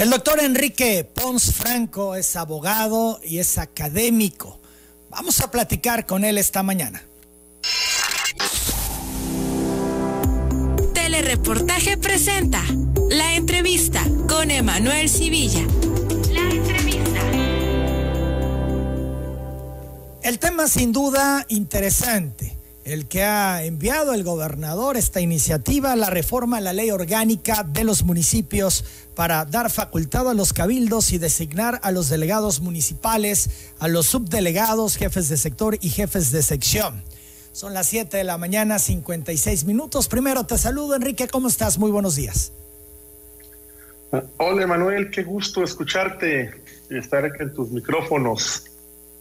El doctor Enrique Pons Franco es abogado y es académico. Vamos a platicar con él esta mañana. Telereportaje presenta la entrevista con Emanuel Civilla. La entrevista. El tema sin duda interesante el que ha enviado el gobernador esta iniciativa, la reforma a la ley orgánica de los municipios para dar facultad a los cabildos y designar a los delegados municipales, a los subdelegados, jefes de sector y jefes de sección. Son las 7 de la mañana, 56 minutos. Primero te saludo, Enrique, ¿cómo estás? Muy buenos días. Hola, Manuel, qué gusto escucharte y estar aquí en tus micrófonos.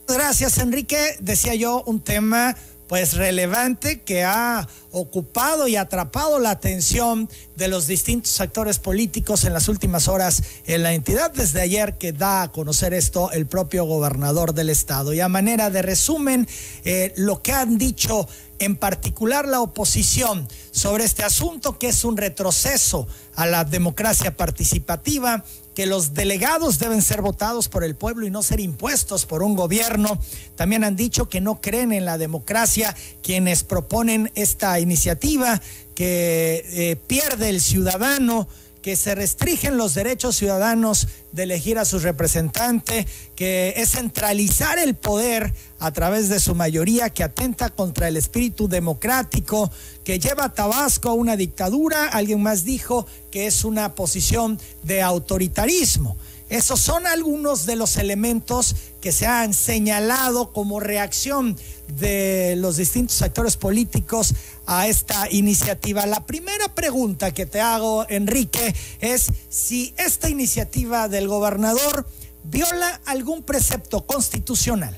Gracias, Enrique. Decía yo un tema pues relevante que ha ocupado y atrapado la atención de los distintos actores políticos en las últimas horas en la entidad, desde ayer que da a conocer esto el propio gobernador del estado. Y a manera de resumen, eh, lo que han dicho en particular la oposición sobre este asunto, que es un retroceso a la democracia participativa, que los delegados deben ser votados por el pueblo y no ser impuestos por un gobierno. También han dicho que no creen en la democracia quienes proponen esta iniciativa, que eh, pierde el ciudadano que se restringen los derechos ciudadanos de elegir a su representante, que es centralizar el poder a través de su mayoría, que atenta contra el espíritu democrático, que lleva a Tabasco a una dictadura. Alguien más dijo que es una posición de autoritarismo. Esos son algunos de los elementos que se han señalado como reacción de los distintos actores políticos a esta iniciativa. La primera pregunta que te hago, Enrique, es si esta iniciativa del gobernador viola algún precepto constitucional.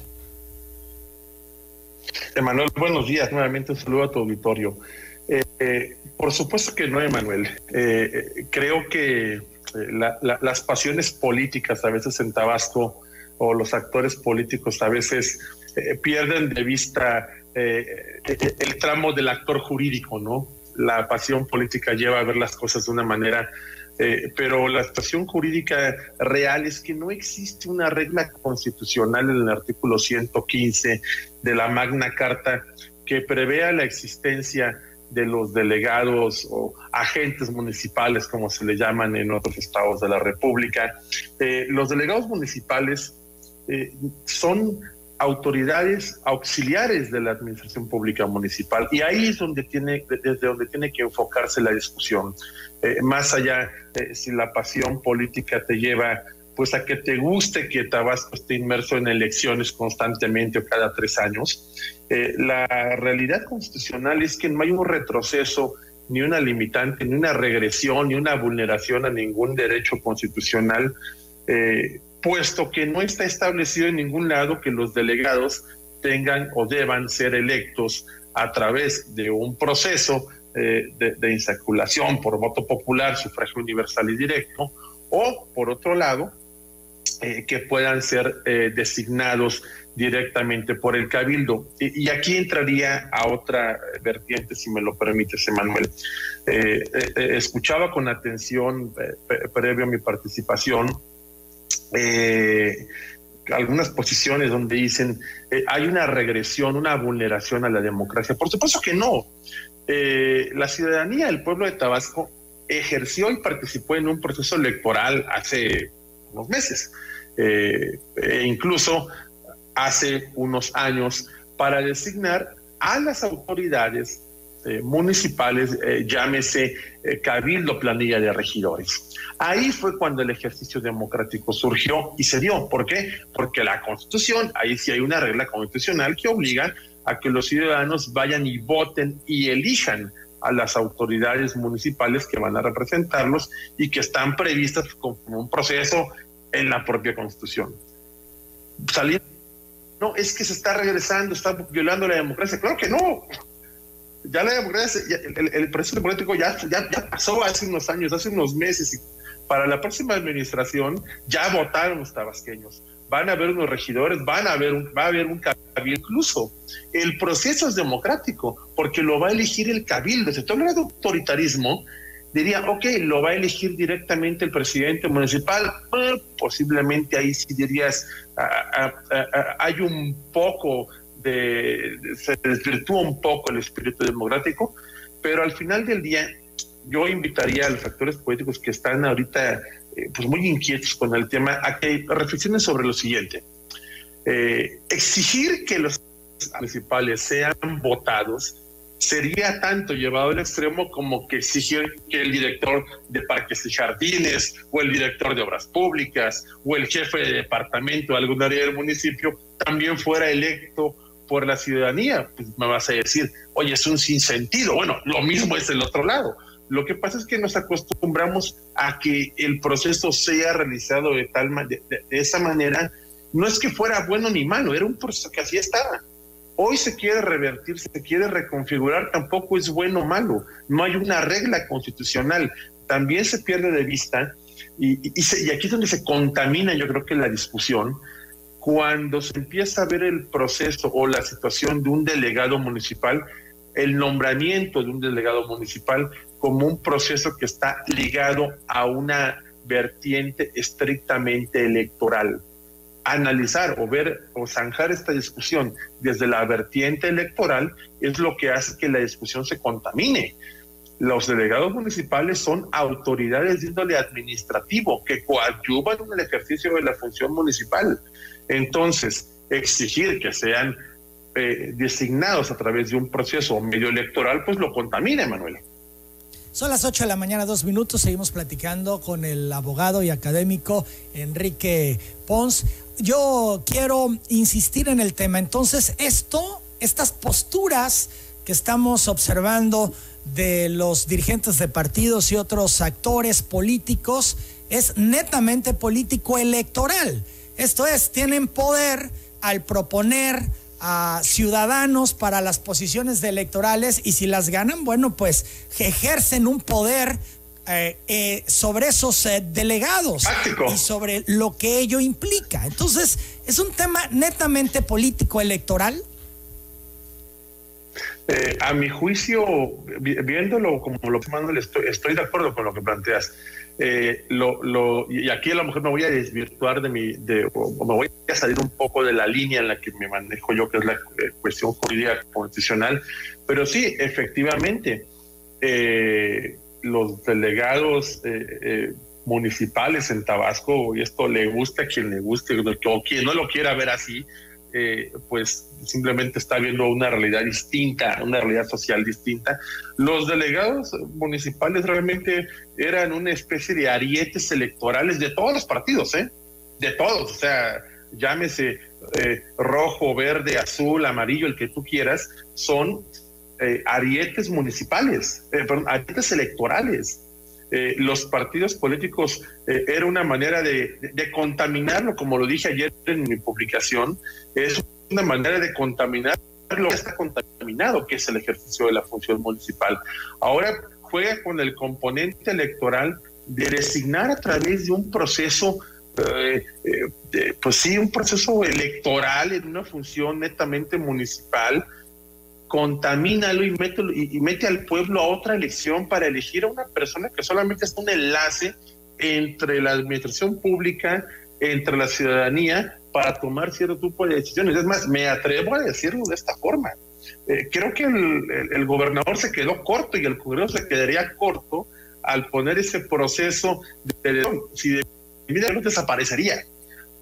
Emanuel, buenos días. Nuevamente un saludo a tu auditorio. Eh, eh, por supuesto que no, Emanuel. Eh, creo que las pasiones políticas a veces en Tabasco o los actores políticos a veces eh, pierden de vista eh, el tramo del actor jurídico, ¿no? La pasión política lleva a ver las cosas de una manera, eh, pero la situación jurídica real es que no existe una regla constitucional en el artículo 115 de la Magna Carta que prevea la existencia de los delegados o agentes municipales, como se le llaman en otros estados de la República. Los delegados municipales eh, son autoridades auxiliares de la administración pública municipal y ahí es donde tiene desde donde tiene que enfocarse la discusión eh, más allá de si la pasión política te lleva pues a que te guste que Tabasco esté inmerso en elecciones constantemente o cada tres años. Eh, la realidad constitucional es que no hay un retroceso, ni una limitante, ni una regresión, ni una vulneración a ningún derecho constitucional, eh, puesto que no está establecido en ningún lado que los delegados tengan o deban ser electos a través de un proceso eh, de, de insaculación por voto popular, sufragio universal y directo, o por otro lado, eh, que puedan ser eh, designados directamente por el cabildo. Y, aquí entraría a otra vertiente, si me lo permites, Emanuel. Eh, escuchaba con atención, previo a mi participación, algunas posiciones donde dicen hay una regresión, una vulneración a la democracia. Por supuesto que no. la ciudadanía, el pueblo de Tabasco, ejerció y participó en un proceso electoral hace unos meses, eh, e incluso hace unos años, para designar a las autoridades eh, municipales, eh, llámese cabildo planilla de regidores. Ahí fue cuando el ejercicio democrático surgió y se dio. ¿Por qué? Porque la constitución, ahí sí hay una regla constitucional que obliga a que los ciudadanos vayan y voten y elijan a las autoridades municipales que van a representarlos y que están previstas como un proceso en la propia constitución. Saliendo, no, es que se está regresando, está violando la democracia. Claro que no. Ya la democracia, el, proceso político ya, ya, ya, pasó hace unos años, hace unos meses. Y para la próxima administración ya votaron los tabasqueños. Van a haber unos regidores, van a haber un, va a haber un cabildo. Incluso el proceso es democrático porque lo va a elegir el cabildo. Se habla de autoritarismo diría, ok, lo va a elegir directamente el presidente municipal, posiblemente ahí sí dirías, hay un poco de, se desvirtúa un poco el espíritu democrático, pero al final del día yo invitaría a los actores políticos que están ahorita eh, pues muy inquietos con el tema a que reflexionen sobre lo siguiente. Eh, exigir que los municipales sean votados sería tanto llevado al extremo como que exigir que el director de parques y jardines o el director de obras públicas o el jefe de departamento de algún área del municipio también fuera electo por la ciudadanía. Pues me vas a decir, oye, es un sinsentido. Bueno, lo mismo es el otro lado. Lo que pasa es que nos acostumbramos a que el proceso sea realizado de tal de, de esa manera. No es que fuera bueno ni malo, era un proceso que así estaba Hoy se quiere revertir, se quiere reconfigurar, tampoco es bueno o malo, no hay una regla constitucional, también se pierde de vista y, aquí es donde se contamina yo creo que la discusión, cuando se empieza a ver el proceso o la situación de un delegado municipal, el nombramiento de un delegado municipal como un proceso que está ligado a una vertiente estrictamente electoral analizar o ver o zanjar esta discusión desde la vertiente electoral es lo que hace que la discusión se contamine. Los delegados municipales son autoridades de índole administrativo que coadyuvan en el ejercicio de la función municipal. Entonces, exigir que sean eh, designados a través de un proceso medio electoral, pues lo contamina, Manuel. Son las 8 de la mañana, dos minutos. Seguimos platicando con el abogado y académico Enrique Pons yo quiero insistir en el tema. Entonces, esto, estas posturas que estamos observando de los dirigentes de partidos y otros actores políticos es netamente político electoral. Esto es, tienen poder al proponer a ciudadanos para las posiciones electorales y si las ganan, bueno, pues ejercen un poder eh, eh, sobre esos eh, delegados y sobre lo que ello implica. Entonces, es un tema netamente político electoral. a mi juicio, viéndolo como lo que estoy, estoy de acuerdo con lo que planteas. Lo, y aquí a lo mejor me voy a desvirtuar de mi, de, o me voy a salir un poco de la línea en la que me manejo yo, que es la cuestión jurídica constitucional, pero sí, efectivamente, eh, los delegados eh, eh, municipales en Tabasco, y esto le gusta a quien le guste, o quien no lo quiera ver así, eh, pues simplemente está viendo una realidad distinta, una realidad social distinta. Los delegados municipales realmente eran una especie de arietes electorales de todos los partidos, ¿eh? De todos, o sea, llámese rojo, verde, azul, amarillo, el que tú quieras, son eh, arietes municipales, eh, perdón, arietes electorales. Eh, los partidos políticos era una manera de, contaminarlo, como lo dije ayer en mi publicación, es una manera de contaminar lo que está contaminado, que es el ejercicio de la función municipal. Ahora juega con el componente electoral de designar a través de un proceso pues sí, un proceso electoral en una función netamente municipal, contamínalo y mete, y, mete al pueblo a otra elección para elegir a una persona que solamente es un enlace entre la administración pública, entre la ciudadanía, para tomar cierto tipo de decisiones. Es más, me atrevo a decirlo de esta forma. Eh, creo que el, gobernador se quedó corto y el Congreso se quedaría corto al poner ese proceso de, si de, de desaparecería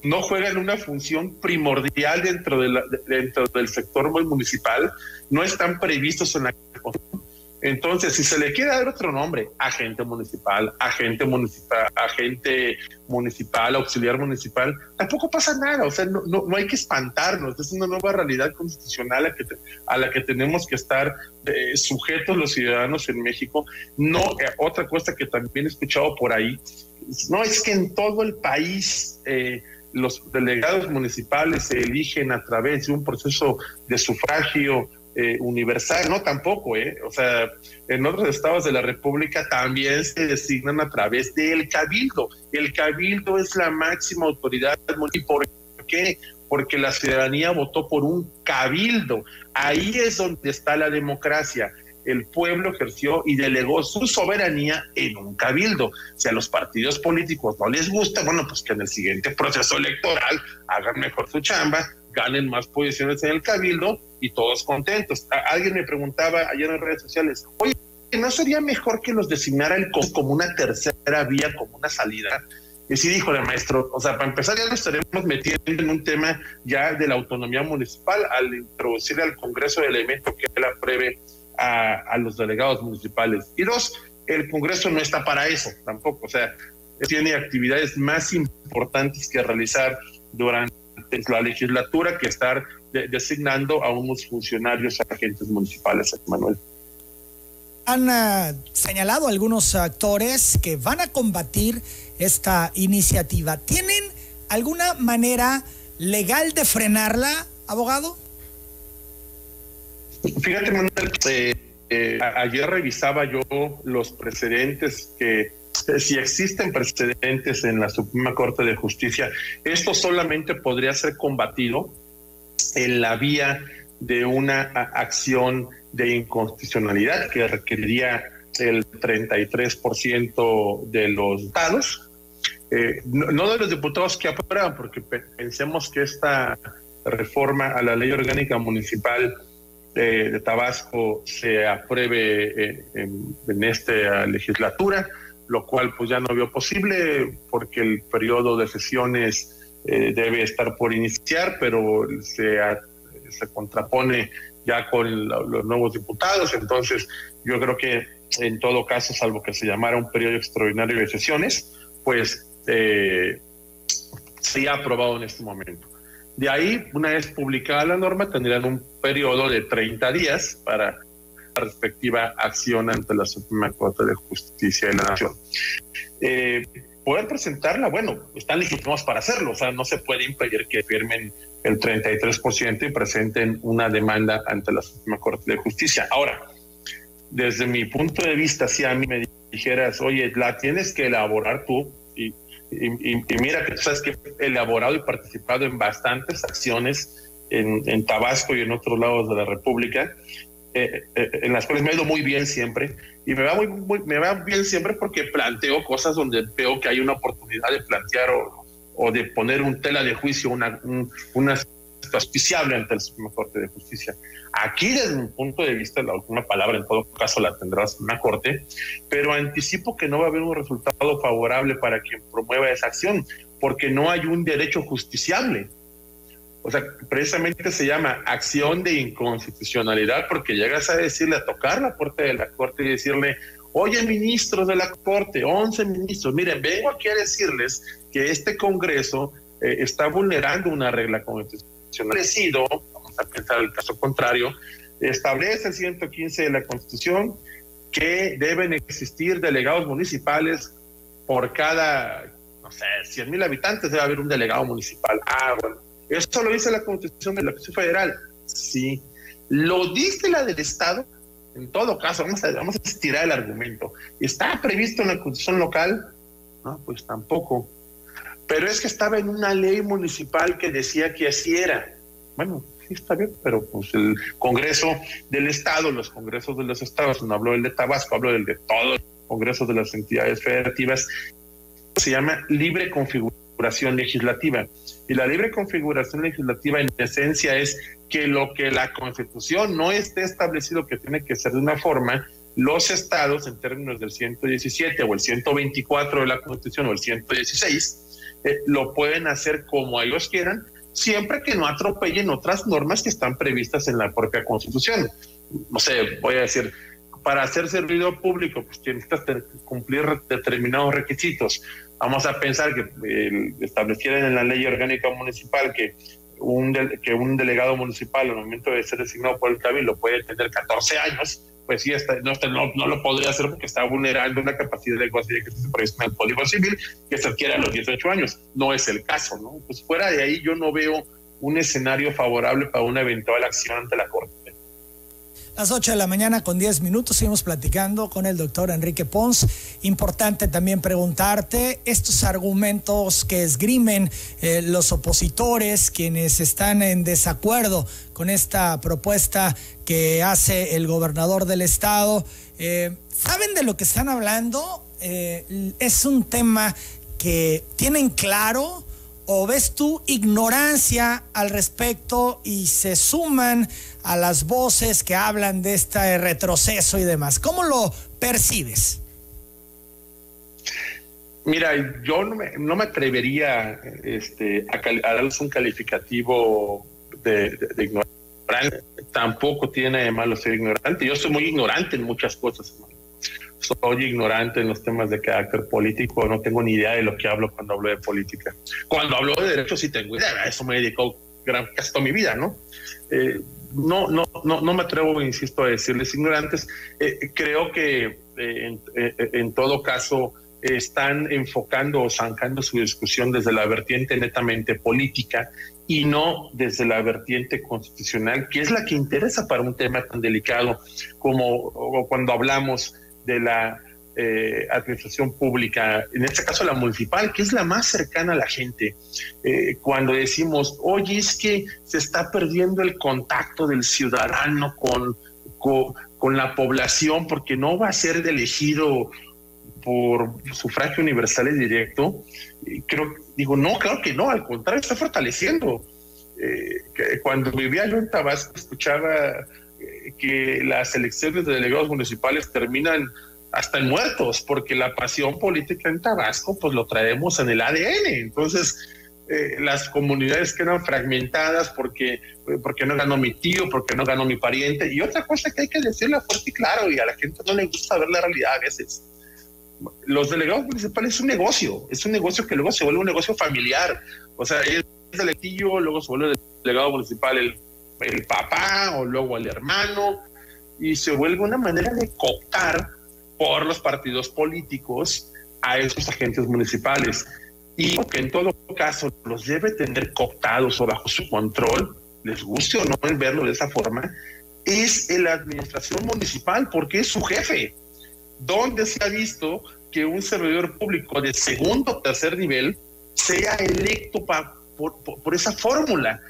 no juegan una función primordial dentro, de dentro del sector municipal, no están previstos en la entonces, si se le quiere dar otro nombre, agente municipal, agente municipal, agente municipal, auxiliar municipal, tampoco pasa nada. O sea, no, no, hay que espantarnos. Es una nueva realidad constitucional a, que a la que tenemos que estar eh, sujetos los ciudadanos en México. No, eh, otra cosa que también he escuchado por ahí, no es que en todo el país eh, los delegados municipales se eligen a través de un proceso de sufragio eh, universal, no tampoco, ¿eh? O sea, en otros estados de la República también se designan a través del cabildo. El cabildo es la máxima autoridad. ¿Y por qué? Porque la ciudadanía votó por un cabildo. Ahí es donde está la democracia. El pueblo ejerció y delegó su soberanía en un cabildo. Si a los partidos políticos no les gusta, bueno, pues que en el siguiente proceso electoral hagan mejor su chamba, ganen más posiciones en el cabildo y todos contentos. alguien me preguntaba ayer en redes sociales, oye, ¿no sería mejor que los designara como una tercera vía, como una salida? Y sí dijo el maestro, o sea, para empezar ya nos estaremos metiendo en un tema ya de la autonomía municipal al introducirle al Congreso el elemento que él apruebe a, los delegados municipales. Y dos, el Congreso no está para eso tampoco, o sea, tiene actividades más importantes que realizar durante la legislatura que estar designando a unos funcionarios agentes municipales, Manuel han uh, señalado algunos actores que van a combatir esta iniciativa. ¿Tienen alguna manera legal de frenarla, abogado? Fíjate, Manuel, eh, ayer revisaba yo los precedentes que eh, si existen precedentes en la Suprema Corte de Justicia, esto solamente podría ser combatido en la vía de una acción de inconstitucionalidad que requeriría el 33% de los diputados, eh, no, de los diputados que aprueban, porque pensemos que esta reforma a la ley orgánica municipal eh, de Tabasco se apruebe eh, en, esta legislatura, lo cual pues ya no vio posible porque el periodo de sesiones debe estar por iniciar, pero se, se contrapone ya con los nuevos diputados. Entonces, yo creo que en todo caso, salvo que se llamara un periodo extraordinario de sesiones, pues eh, se ha aprobado en este momento. De ahí, una vez publicada la norma, tendrían un periodo de 30 días para la respectiva acción ante la Suprema Corte de Justicia de la Nación. Eh, poder presentarla, bueno, están legítimos para hacerlo, o sea, no se puede impedir que firmen el 33% y presenten una demanda ante la Suprema Corte de Justicia. Ahora, desde mi punto de vista, si a mí me dijeras, oye, la tienes que elaborar tú, y, mira que tú sabes que he elaborado y participado en bastantes acciones en, en Tabasco y en otros lados de la República, eh, eh, en las cuales me ha ido muy bien siempre. Y me va muy, me va bien siempre porque planteo cosas donde veo que hay una oportunidad de plantear o, o de poner un tela de juicio, una auspiciable ante el Supremo Corte de Justicia. Aquí, desde mi punto de vista, la última palabra en todo caso la tendrá la Corte, pero anticipo que no va a haber un resultado favorable para quien promueva esa acción, porque no hay un derecho justiciable. O sea, precisamente se llama acción de inconstitucionalidad, porque llegas a decirle, a tocar la puerta de la Corte y decirle, oye, ministros de la Corte, 11 ministros, miren, vengo aquí a decirles que este Congreso eh, está vulnerando una regla constitucional. Vamos a pensar el caso contrario, establece el 115 de la Constitución que deben existir delegados municipales por cada, no sé, 100 mil habitantes debe haber un delegado municipal. Ah, bueno, eso lo dice la Constitución de la Constitución Federal. Sí. ¿Lo dice la del Estado? En todo caso, vamos a, vamos a estirar el argumento. ¿Está previsto en la Constitución local? No, pues tampoco. Pero es que estaba en una ley municipal que decía que así era. Bueno, sí está bien, pero pues el Congreso del Estado, los congresos de los estados, no hablo del de Tabasco, hablo del de todos los congresos de las entidades federativas, se llama libre configuración legislativa. Y la libre configuración legislativa en esencia es que lo que la Constitución no esté establecido que tiene que ser de una forma, los estados en términos del 117 o el 124 de la Constitución o el 116 eh, lo pueden hacer como ellos quieran, siempre que no atropellen otras normas que están previstas en la propia Constitución. No sé, voy a decir, para hacer servicio público, pues tienes que cumplir determinados requisitos. Vamos a pensar que eh, establecieran en la ley orgánica municipal que un, que un delegado municipal al momento de ser designado por el cabildo puede tener 14 años, pues sí, no, no, lo podría hacer porque está vulnerando una capacidad de negociación que se previsto en el Código Civil que se adquiere a los 18 años. No es el caso, ¿no? Pues fuera de ahí yo no veo un escenario favorable para una eventual acción ante la Corte. Las 8 de la mañana con 10 minutos seguimos platicando con el doctor Enrique Pons. Importante también preguntarte estos argumentos que esgrimen eh, los opositores, quienes están en desacuerdo con esta propuesta que hace el gobernador del estado. Eh, ¿Saben de lo que están hablando? Eh, es un tema que tienen claro o ves tú ignorancia al respecto y se suman a las voces que hablan de este retroceso y demás? ¿Cómo lo percibes? Mira, yo no me, atrevería este, a, darles un calificativo de, ignorante. Tampoco tiene de malo ser ignorante. Yo soy muy ignorante en muchas cosas, soy ignorante en los temas de carácter político, no tengo ni idea de lo que hablo cuando hablo de política. Cuando hablo de derecho sí tengo idea, a eso me he dedicado gran, casi toda mi vida, ¿no? Eh, no, no, no, no me atrevo, insisto, a decirles ignorantes. Eh, creo que eh, en, todo caso están enfocando o zancando su discusión desde la vertiente netamente política y no desde la vertiente constitucional, que es la que interesa para un tema tan delicado como cuando hablamos de la eh, administración pública, en este caso la municipal, que es la más cercana a la gente. Eh, cuando decimos, oye, es que se está perdiendo el contacto del ciudadano con, con, la población porque no va a ser elegido por sufragio universal y directo. creo, digo, no, claro que no, al contrario, está fortaleciendo. Eh, cuando vivía yo en Tabasco, escuchaba que las elecciones de delegados municipales terminan hasta en muertos, porque la pasión política en Tabasco, pues lo traemos en el ADN. Entonces, eh, las comunidades quedan fragmentadas porque, porque no ganó mi tío, porque no ganó mi pariente. Y otra cosa que hay que decirle fuerte y claro, y a la gente no le gusta ver la realidad a veces. Los delegados municipales es un negocio, es un negocio que luego se vuelve un negocio familiar. O sea, es el tío, luego se vuelve el delegado municipal el el papá o luego el hermano, y se vuelve una manera de cooptar por los partidos políticos a esos agentes municipales. Y que en todo caso los debe tener cooptados o bajo su control, les guste o no el verlo de esa forma, es la administración municipal porque es su jefe. ¿Dónde se ha visto que un servidor público de segundo o tercer nivel sea electo por, por esa fórmula?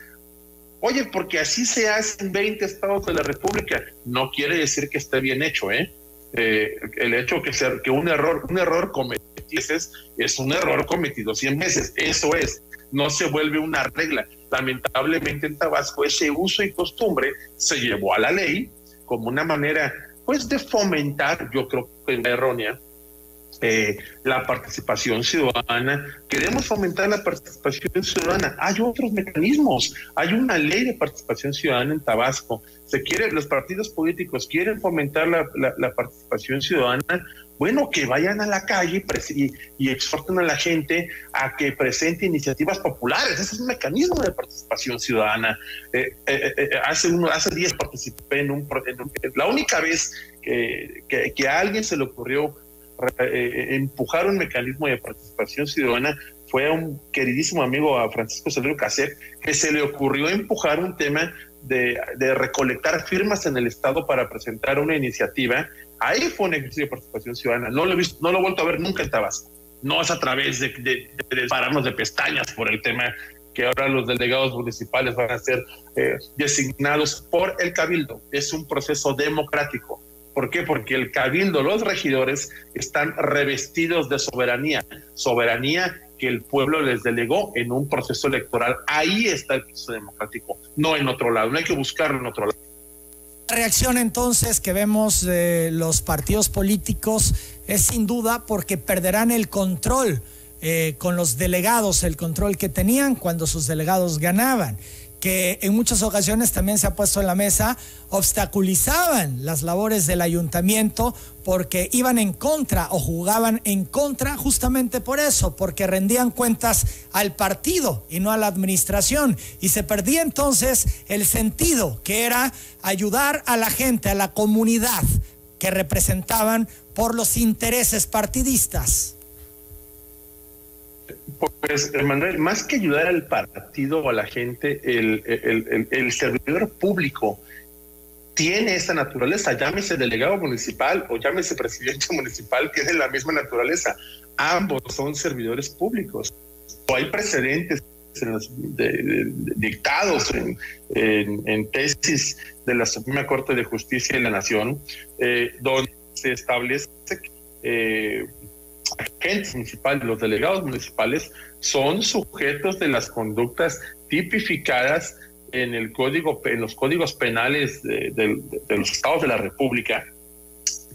Oye, porque así se hace en 20 estados de la República. No quiere decir que esté bien hecho, ¿eh? eh el hecho que, ser, que un error, un error cometido es un error cometido 100 veces. Eso es, no se vuelve una regla. Lamentablemente en Tabasco ese uso y costumbre se llevó a la ley como una manera, pues, de fomentar, yo creo que errónea, eh, la participación ciudadana, queremos fomentar la participación ciudadana. Hay otros mecanismos, hay una ley de participación ciudadana en Tabasco. Se quiere, los partidos políticos quieren fomentar la, participación ciudadana. Bueno, que vayan a la calle y, y, exhorten a la gente a que presente iniciativas populares. Ese es un mecanismo de participación ciudadana. Eh, eh, hace uno, hace días participé en un, la única vez que, que, a alguien se le ocurrió eh, empujar un mecanismo de participación ciudadana fue a un queridísimo amigo, a Francisco Celero Caset, que se le ocurrió empujar un tema de, recolectar firmas en el Estado para presentar una iniciativa. Ahí fue un ejercicio de participación ciudadana. No lo he visto, no lo he vuelto a ver nunca en Tabasco. No es a través de, de, pararnos de pestañas por el tema que ahora los delegados municipales van a ser eh, designados por el cabildo. Es un proceso democrático ¿Por qué? Porque el cabildo, los regidores están revestidos de soberanía, soberanía que el pueblo les delegó en un proceso electoral. Ahí está el proceso democrático, no en otro lado, no hay que buscarlo en otro lado. La reacción entonces que vemos de los partidos políticos es sin duda porque perderán el control eh, con los delegados, el control que tenían cuando sus delegados ganaban que en muchas ocasiones también se ha puesto en la mesa, obstaculizaban las labores del ayuntamiento porque iban en contra o jugaban en contra justamente por eso, porque rendían cuentas al partido y no a la administración. Y se perdía entonces el sentido que era ayudar a la gente, a la comunidad que representaban por los intereses partidistas. Pues, Manuel, más que ayudar al partido o a la gente, el, servidor público tiene esa naturaleza, llámese delegado municipal o llámese presidente municipal, tiene la misma naturaleza. Ambos son servidores públicos. O hay precedentes en los, dictados en, tesis de la Suprema Corte de Justicia de la Nación, eh, donde se establece eh, agentes municipales, los delegados municipales, son sujetos de las conductas tipificadas en el código, en los códigos penales de, los estados de la República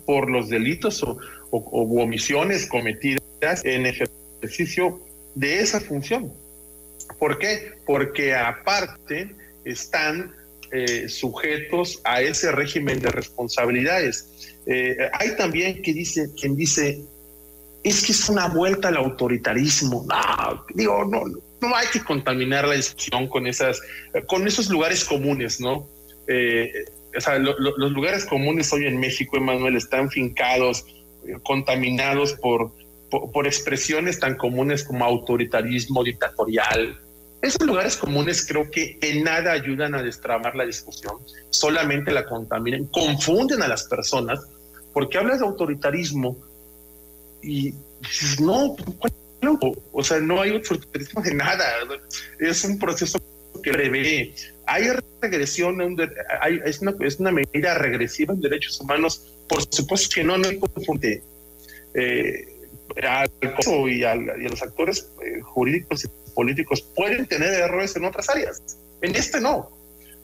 por los delitos o, omisiones cometidas en ejercicio de esa función. ¿Por qué? Porque aparte están eh, sujetos a ese régimen de responsabilidades. Eh, hay también que dice, quien dice, es que es una vuelta al autoritarismo. No, digo, no, no hay que contaminar la discusión con esas, con esos lugares comunes, ¿no? Eh, o sea, los lugares comunes hoy en México, Emanuel, están fincados, eh, contaminados por, por, expresiones tan comunes como autoritarismo dictatorial. Esos lugares comunes creo que en nada ayudan a destrabar la discusión, solamente la contaminan, confunden a las personas, porque hablas de autoritarismo y dices, no, o sea, no hay autoritarismo de nada. Es un proceso que prevé. Hay regresión, es, una, es una medida regresiva en derechos humanos. Por supuesto que no, no hay confunde. Eh, al y, y, a los actores eh, jurídicos y políticos pueden tener errores en otras áreas. En este no.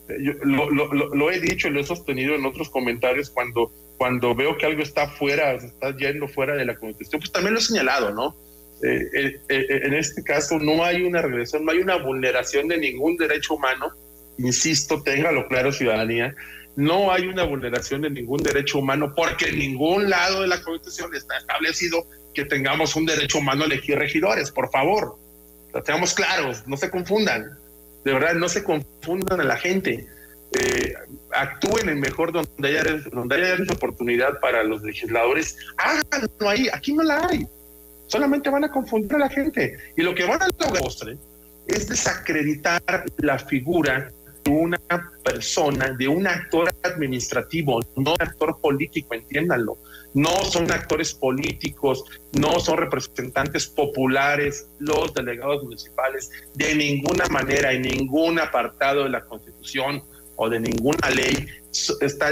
Lo, lo, he dicho, lo he sostenido en otros comentarios cuando, cuando veo que algo está fuera, está yendo fuera de la constitución, pues también lo he señalado, ¿no? Eh, eh, eh, en este caso no hay una regresión, no hay una vulneración de ningún derecho humano, insisto, téngalo claro ciudadanía, no hay una vulneración de ningún derecho humano porque en ningún lado de la Constitución está establecido que tengamos un derecho humano a elegir regidores, por favor, lo tengamos claros, no se confundan, de verdad, no se confundan a la gente. Actúen en mejor donde haya, donde haya oportunidad para los legisladores, háganlo ahí, aquí no la hay solamente van a confundir a la gente. Y lo que van a lograr es desacreditar la figura de una persona, de un actor administrativo, no un actor político, entiéndanlo. No son actores políticos, no son representantes populares, los delegados municipales, de ninguna manera, en ningún apartado de la Constitución o de ninguna ley está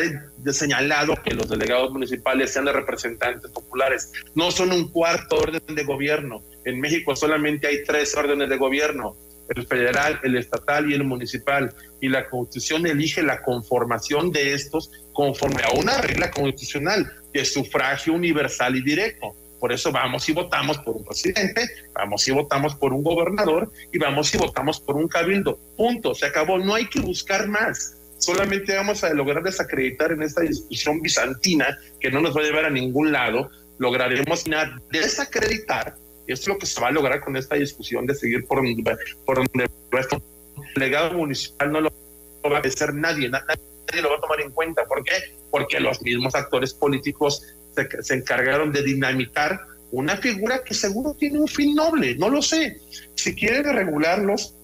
señalado que los delegados municipales sean de representantes populares. No son un cuarto orden de gobierno. En México solamente hay tres órdenes de gobierno, el federal, el estatal y el municipal. Y la constitución elige la conformación de estos conforme a una regla constitucional de sufragio universal y directo. Por eso vamos y votamos por un presidente, vamos y votamos por un gobernador y vamos y votamos por un cabildo. Punto, se acabó. No hay que buscar más solamente vamos a lograr desacreditar en esta discusión bizantina que no nos va a llevar a ningún lado, lograremos desacreditar, esto es lo que se va a lograr con esta discusión de seguir por, por donde el legado municipal no lo va a hacer nadie, nadie lo va a tomar en cuenta. ¿Por qué? Porque los mismos actores políticos se, se encargaron de dinamitar una figura que seguro tiene un fin noble, no lo sé. Si quieren regularlos,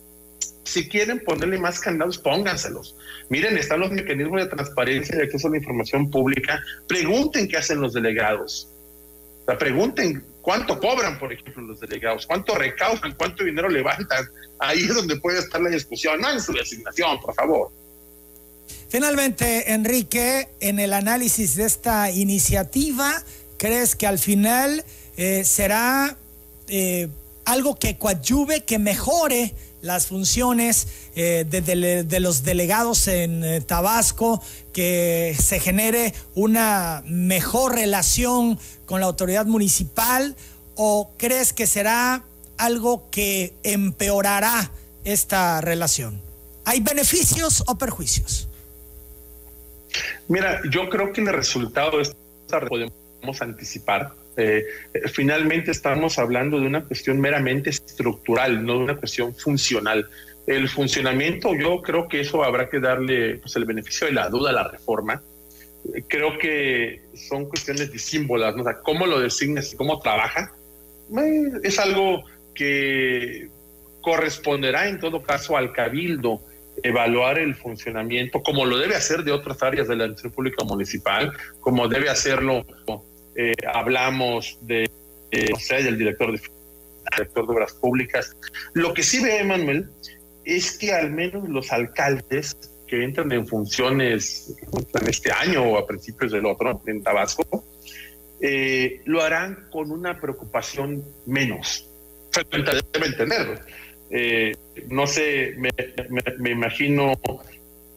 si quieren ponerle más candados, pónganselos. Miren, están los mecanismos de transparencia y acceso a la información pública. Pregunten qué hacen los delegados. O pregunten cuánto cobran, por ejemplo, los delegados, cuánto recaudan, cuánto dinero levantan. Ahí es donde puede estar la discusión, no en su designación, por favor. Finalmente, Enrique, en el análisis de esta iniciativa, ¿crees que al final eh, será eh, algo que coadyuve, que mejore las funciones eh, de, los delegados en eh, Tabasco, que se genere una mejor relación con la autoridad municipal o crees que será algo que empeorará esta relación? ¿Hay beneficios o perjuicios? Mira, yo creo que el resultado de esta podemos anticipar eh, finalmente estamos hablando de una cuestión meramente estructural, no de una cuestión funcional. El funcionamiento, yo creo que eso habrá que darle pues, el beneficio de la duda a la reforma. Creo que son cuestiones disímbolas, ¿no? o sea, cómo lo designas y cómo trabaja, eh, es algo que corresponderá en todo caso al cabildo evaluar el funcionamiento, como lo debe hacer de otras áreas de la administración pública municipal, como debe hacerlo, eh, hablamos de, sé, del director de, director de obras públicas. Lo que sí ve, Manuel, es que al menos los alcaldes que entran en funciones en este año o a principios del otro, en Tabasco, eh, lo harán con una preocupación menos. Deben tenerlo. Eh, no sé, me, imagino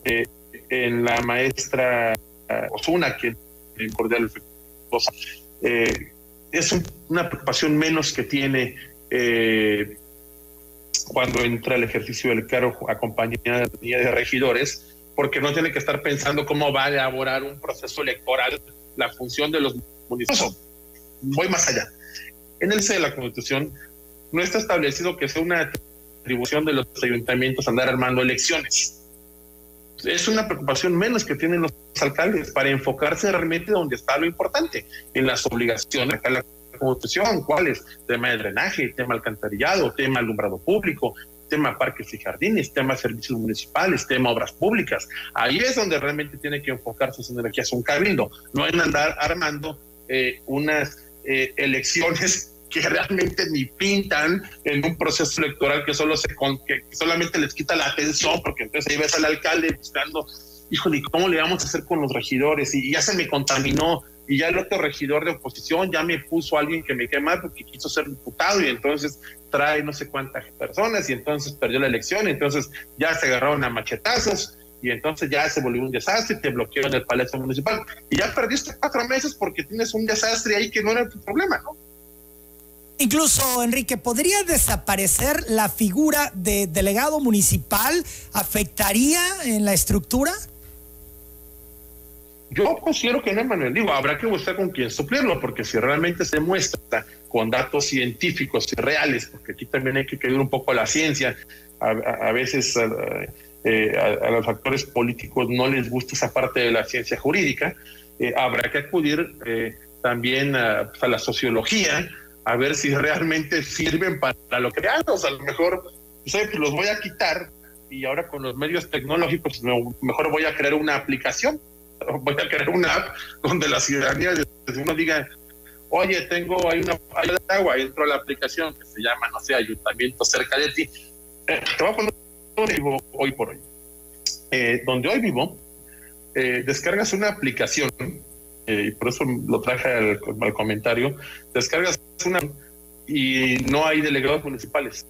eh, en la maestra Osuna, que cordial eh, es una preocupación menos que tiene cuando entra el ejercicio del cargo acompañada de regidores, porque no tiene que estar pensando cómo va a elaborar un proceso electoral la función de los municipios. Voy más allá. En el C de la Constitución no está establecido que sea una atribución de los ayuntamientos andar armando elecciones. Es una preocupación menos que tienen los alcaldes para enfocarse realmente donde está lo importante, en las obligaciones de la Constitución, cuáles, tema de drenaje, tema alcantarillado, tema alumbrado público, tema parques y jardines, tema servicios municipales, tema obras públicas. Ahí es donde realmente tiene que enfocarse sus energías un cabildo, no en andar armando eh, unas eh, elecciones que realmente ni pintan en un proceso electoral que solo se que solamente les quita la atención, porque entonces ahí ves al alcalde buscando, híjole, ¿cómo le vamos a hacer con los regidores? Y ya se me contaminó, y ya el otro regidor de oposición ya me puso a alguien que me quema porque quiso ser diputado y entonces trae no sé cuántas personas y entonces perdió la elección, y entonces ya se agarraron a machetazos y entonces ya se volvió un desastre, te bloqueó en el Palacio Municipal y ya perdiste cuatro meses porque tienes un desastre ahí que no era tu problema, ¿no? Incluso, Enrique, ¿podría desaparecer la figura de delegado municipal? ¿Afectaría en la estructura? Yo considero que no, Manuel. Digo, habrá que buscar con quién suplirlo, porque si realmente se muestra con datos científicos y reales, porque aquí también hay que querer un poco la ciencia, a, veces eh, a, los actores políticos no les gusta esa parte de la ciencia jurídica, eh, habrá que acudir eh, también a, pues, a la sociología, a ver si realmente sirven para lo que creamos. A lo mejor, pues, los voy a quitar y ahora con los medios tecnológicos mejor voy a crear una aplicación, voy a crear una app donde la ciudadanía uno diga, oye, tengo hay una falla de agua, entro a la aplicación que se llama, no sé, ayuntamiento cerca de ti. Eh, te voy a poner vivo hoy por hoy. Eh, donde hoy vivo, eh, descargas una aplicación y por eso lo traje al, comentario, descargas una y no hay delegados municipales.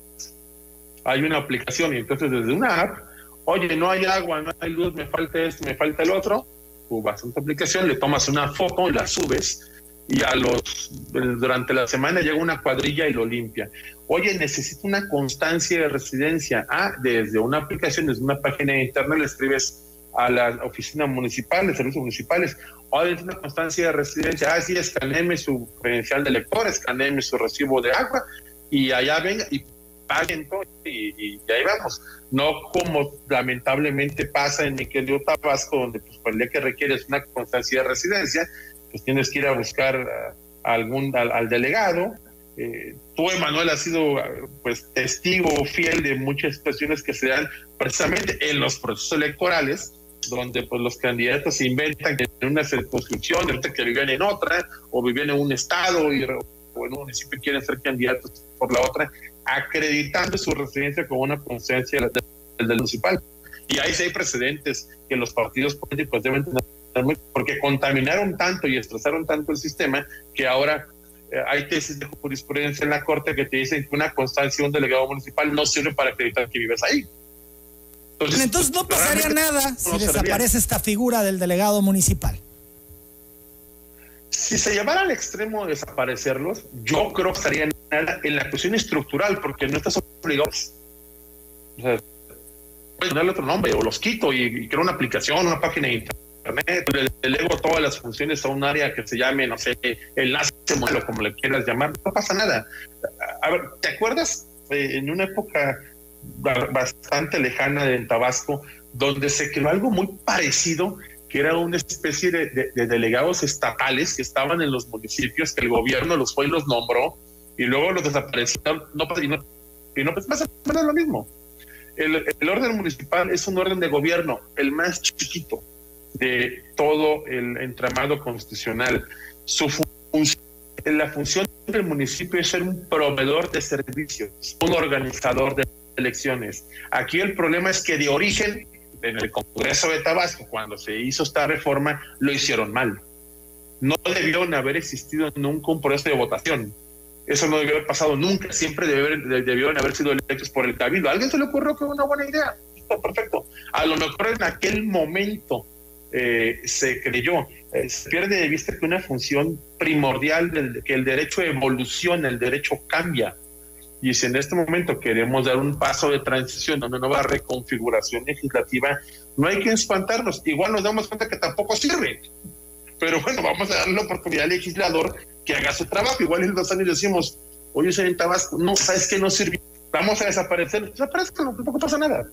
Hay una aplicación y entonces desde una app, oye, no hay agua, no hay luz, me falta esto, me falta el otro, tú vas a tu aplicación, le tomas una foto, la subes y a los durante la semana llega una cuadrilla y lo limpia. Oye, necesito una constancia de residencia. Ah, desde una aplicación, desde una página de internet le escribes a la oficina municipal, de servicios municipales, o de una constancia de residencia, ah, sí, escaneme su credencial de lector, escaneme su recibo de agua, y allá venga y paguen todo, y, ahí vamos. No como lamentablemente pasa en mi querido Tabasco, donde pues por el día que requieres una constancia de residencia, pues tienes que ir a buscar algún, al, delegado, eh, tú, Emanuel, has sido pues testigo fiel de muchas situaciones que se dan precisamente en los procesos electorales, donde pues los candidatos se inventan que en una circunscripción, que vivían en otra, o vivían en un estado y, o en un municipio quieren ser candidatos por la otra, acreditando su residencia como una conciencia del, del municipal. Y ahí sí hay precedentes que los partidos políticos deben tener, porque contaminaron tanto y estresaron tanto el sistema que ahora eh, hay tesis de jurisprudencia en la Corte que te dicen que una constancia de un delegado municipal no sirve para acreditar que vives ahí. Entonces, no pasaría nada si desaparece esta figura del delegado municipal. Si se llevara al extremo de desaparecerlos, yo creo que estaría en la cuestión estructural, porque no estás obligado. O sea, puedes darle otro nombre o los quito y, creo una aplicación, una página de internet, le delego todas las funciones a un área que se llame, no sé, enlace modelo, como le quieras llamar, no pasa nada. A ver, ¿te acuerdas eh, en una época bastante lejana de Tabasco, donde se creó algo muy parecido, que era una especie de, delegados estatales que estaban en los municipios, que el gobierno los fue y los nombró, y luego los desaparecieron, no, y no, y no pues más o menos lo mismo. el, orden municipal es un orden de gobierno, el más chiquito de todo el entramado constitucional. Su función, la función del municipio es ser un proveedor de servicios, un organizador de elecciones. Aquí el problema es que de origen, en el Congreso de Tabasco, cuando se hizo esta reforma, lo hicieron mal. No debieron haber existido nunca un proceso de votación eso no debió haber pasado nunca, siempre debieron haber sido electos por el cabildo. ¿A alguien se le ocurrió que era una buena idea? Está perfecto. A lo mejor en aquel momento eh, se creyó, eh, se pierde de vista que una función primordial, del, que el derecho evoluciona, el derecho cambia. Y si en este momento queremos dar un paso de transición, una nueva reconfiguración legislativa, no hay que espantarnos. Igual nos damos cuenta que tampoco sirve. Pero bueno, vamos a darle la oportunidad al legislador que haga su trabajo. Igual en dos años decimos, oye, soy en Tabasco, no, sabes que no sirve, vamos a desaparecer, desaparezcan, tampoco pasa nada.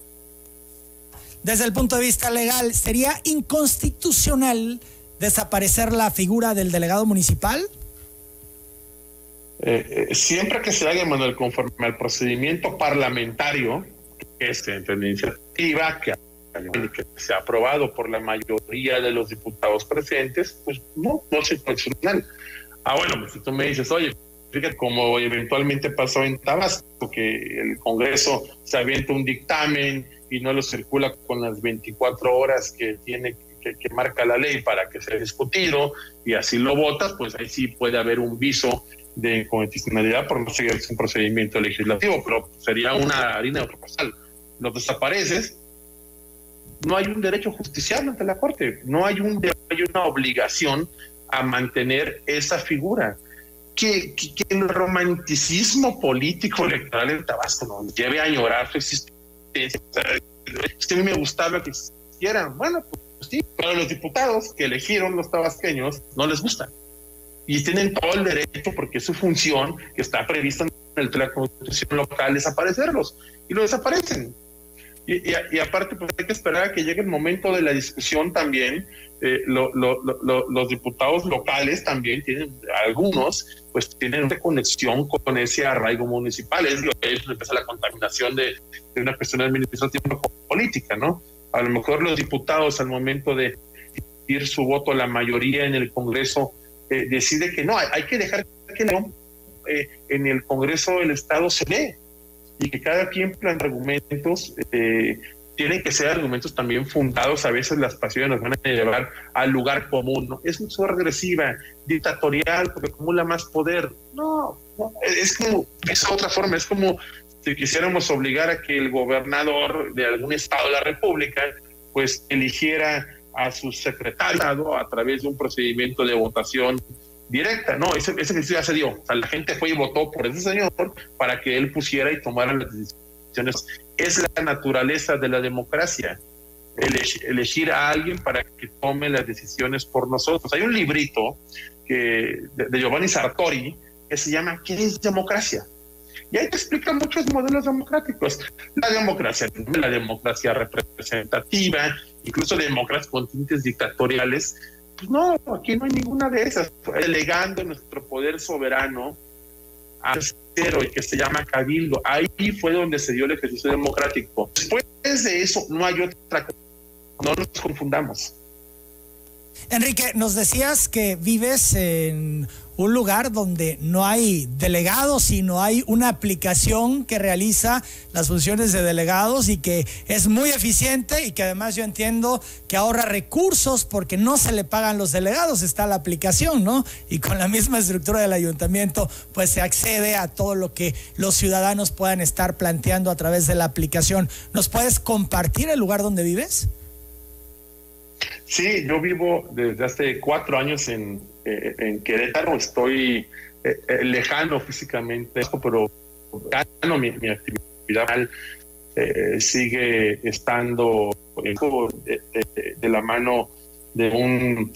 Desde el punto de vista legal, ¿sería inconstitucional desaparecer la figura del delegado municipal? Eh, eh, siempre que se haga, Manuel, conforme al procedimiento parlamentario, que es entre la iniciativa, que, que se ha aprobado por la mayoría de los diputados presentes, pues no, no es inconstitucional. Ah, bueno, pues si tú me dices, oye, fíjate como eventualmente pasó en Tabasco, que el Congreso se avienta un dictamen y no lo circula con las 24 horas que tiene que, marca la ley para que sea discutido y así lo votas, pues ahí sí puede haber un viso de inconstitucionalidad por no seguir un procedimiento legislativo, pero sería una harina de otro costal. Lo desapareces, no hay un derecho justiciable ante la Corte, no hay, un, hay una obligación a mantener esa figura. Que, que, el romanticismo político electoral en Tabasco nos lleve a llorar su existencia. a mí me gustaba que existieran. Bueno, pues sí, pero los diputados que eligieron los tabasqueños no les gustan. Y tienen todo el derecho, porque es su función, que está prevista en el, la constitución local, desaparecerlos. Y lo desaparecen. Y, aparte, pues hay que esperar a que llegue el momento de la discusión también. Eh, los diputados locales también tienen, algunos, pues tienen una conexión con ese arraigo municipal. Es lo que empieza la contaminación de, una cuestión administrativa política, ¿no? A lo mejor los diputados al momento de ir su voto a la mayoría en el Congreso eh, decide que no, hay, que dejar que eh, en el Congreso del Estado se ve y que cada quien plantea argumentos, eh, tienen que ser argumentos también fundados, a veces las pasiones nos van a llevar al lugar común, ¿no? Es mucho regresiva, dictatorial, porque acumula más poder. No, es como, es otra forma, es como si quisiéramos obligar a que el gobernador de algún estado de la República, pues eligiera a su secretario a través de un procedimiento de votación directa, no, ese, ese ya se dio. O sea, la gente fue y votó por ese señor para que él pusiera y tomara las decisiones. Es la naturaleza de la democracia, elegir, a alguien para que tome las decisiones por nosotros. Hay un librito que, de, Giovanni Sartori que se llama ¿Qué es democracia? Y ahí te explica muchos modelos democráticos. La democracia, la democracia representativa, incluso democracias con tintes dictatoriales, pues no, aquí no hay ninguna de esas. Delegando nuestro poder soberano al cero, y que se llama Cabildo. Ahí fue donde se dio el ejercicio democrático. Después de eso, no hay otra cosa. No nos confundamos. Enrique, nos decías que vives en un lugar donde no hay delegados, sino hay una aplicación que realiza las funciones de delegados y que es muy eficiente y que además yo entiendo que ahorra recursos porque no se le pagan los delegados, está la aplicación, ¿no? Y con la misma estructura del ayuntamiento, pues se accede a todo lo que los ciudadanos puedan estar planteando a través de la aplicación. ¿Nos puedes compartir el lugar donde vives? Sí, yo vivo desde hace cuatro años en, eh, en Querétaro. Estoy eh, eh, lejano físicamente, pero mi, actividad sigue estando de, de, la mano de un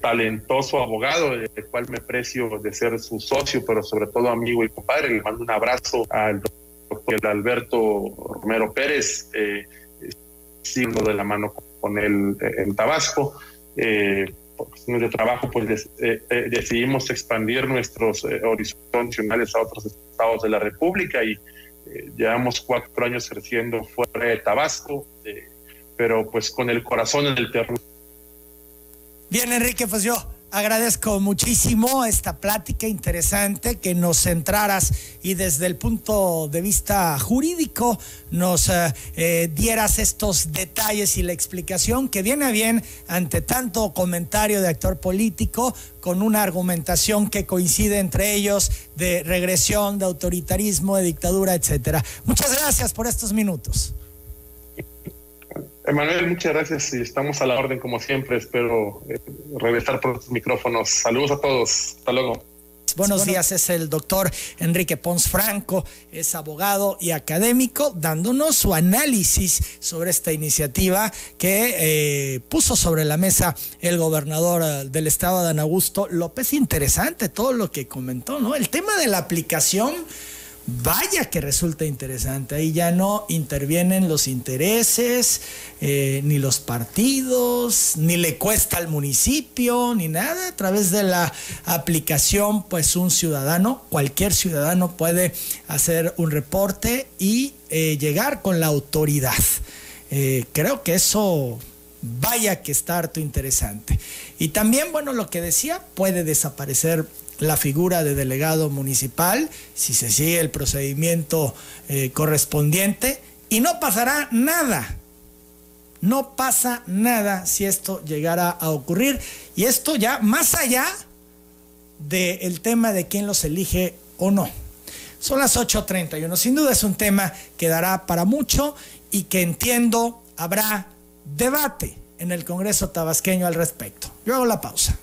talentoso abogado, del cual me precio de ser su socio, pero sobre todo amigo y compadre. Le mando un abrazo al doctor Alberto Romero Pérez, eh, siendo de la mano con él en Tabasco. Eh, cuestiones de trabajo, pues eh, eh, decidimos expandir nuestros horizontes a otros estados de la República y llevamos cuatro años creciendo fuerte de Tabasco, pero pues con el corazón en el terreno. Bien, Enrique, pues yo agradezco muchísimo esta plática interesante que nos centraras y desde el punto de vista jurídico nos eh, eh, dieras estos detalles y la explicación que viene bien ante tanto comentario de actor político con una argumentación que coincide entre ellos de regresión, de autoritarismo, de dictadura, etcétera. Muchas gracias por estos minutos. Emanuel, muchas gracias y estamos a la orden como siempre. Espero eh, regresar por los micrófonos. Saludos a todos. Hasta luego. Buenos días, es el doctor Enrique Pons Franco, es abogado y académico, dándonos su análisis sobre esta iniciativa que eh, puso sobre la mesa el gobernador eh, del estado, Dan Augusto López. Interesante todo lo que comentó, ¿no? El tema de la aplicación Vaya que resulta interesante. Ahí ya no intervienen los intereses, eh, ni los partidos, ni le cuesta al municipio, ni nada. A través de la aplicación, pues un ciudadano, cualquier ciudadano puede hacer un reporte y eh, llegar con la autoridad. Eh, creo que eso vaya que está harto interesante. Y también, bueno, lo que decía, puede desaparecer la figura de delegado municipal si se sigue el procedimiento eh, correspondiente y no pasará nada. No pasa nada si esto llegara a ocurrir. Y esto ya más allá del tema de quién los elige o no. Son las 8.31. Sin duda es un tema que dará para mucho y que entiendo habrá debate en el Congreso tabasqueño al respecto. Yo hago la pausa.